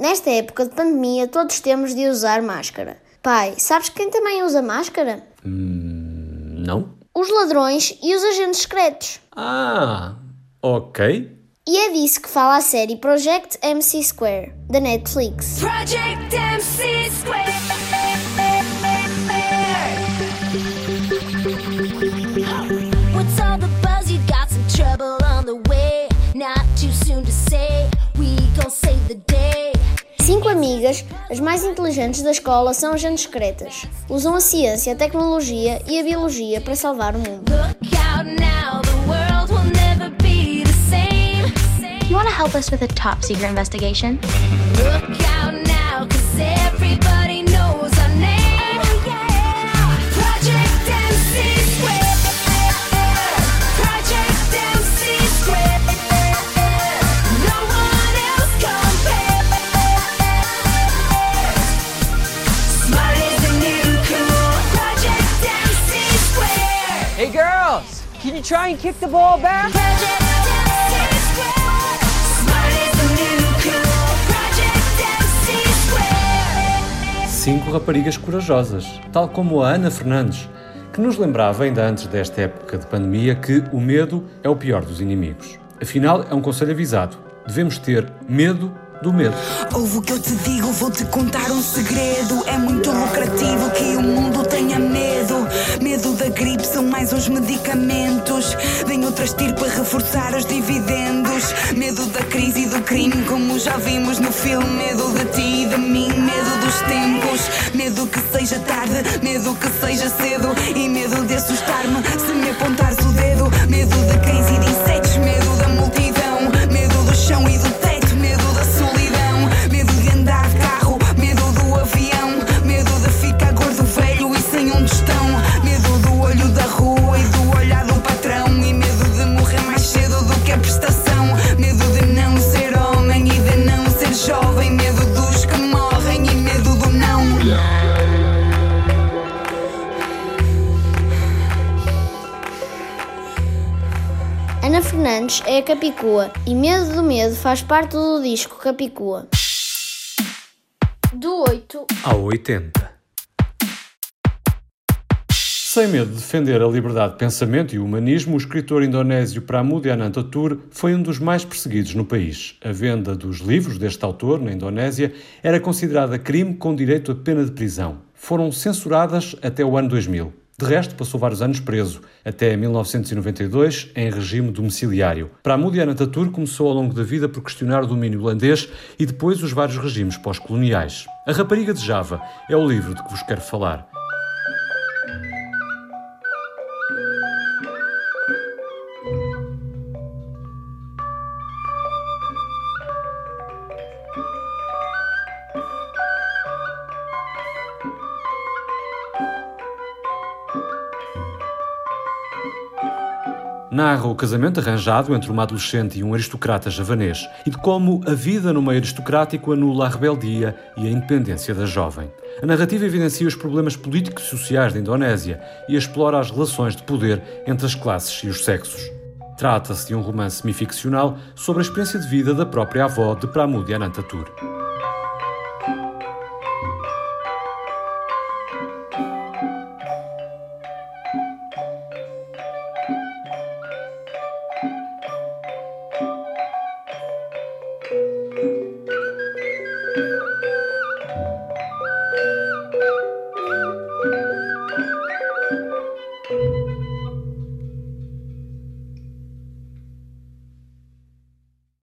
Nesta época de pandemia, todos temos de usar máscara. Pai, sabes quem também usa máscara? Hum, não? Os ladrões e os agentes secretos. Ah, ok. E é disso que fala a série Project MC Square, da Netflix. Project MC Square. Amigas, as mais inteligentes da escola, são agentes secretas. Usam a ciência, a tecnologia e a biologia para salvar o mundo. You want to help us with a top secret investigation? Can you try and kick the ball back? Cinco raparigas corajosas, tal como a Ana Fernandes, que nos lembrava ainda antes desta época de pandemia que o medo é o pior dos inimigos. Afinal, é um conselho avisado. Devemos ter medo do medo. Ouve o que eu te digo, vou te contar um segredo. É muito lucrativo que o mundo tenha mais uns medicamentos. Vem outra estirpe reforçar os dividendos. Medo da crise e do crime, como já vimos no filme. Medo de ti e de mim, medo dos tempos. Medo que seja tarde, medo que seja cedo. Fernandes é a Capicua e Medo do Medo faz parte do disco Capicua. Do 8 ao 80. Sem medo de defender a liberdade de pensamento e o humanismo, o escritor indonésio Pramudia Anantatur foi um dos mais perseguidos no país. A venda dos livros deste autor na Indonésia era considerada crime com direito a pena de prisão. Foram censuradas até o ano 2000. De resto, passou vários anos preso, até 1992, em regime domiciliário. Para a Mudiana Tatur começou ao longo da vida por questionar o domínio holandês e depois os vários regimes pós-coloniais. A Rapariga de Java é o livro de que vos quero falar. Narra o casamento arranjado entre uma adolescente e um aristocrata javanês e de como a vida no meio aristocrático anula a rebeldia e a independência da jovem. A narrativa evidencia os problemas políticos e sociais da Indonésia e explora as relações de poder entre as classes e os sexos. Trata-se de um romance semi-ficcional sobre a experiência de vida da própria avó de Pramudia Anantatur.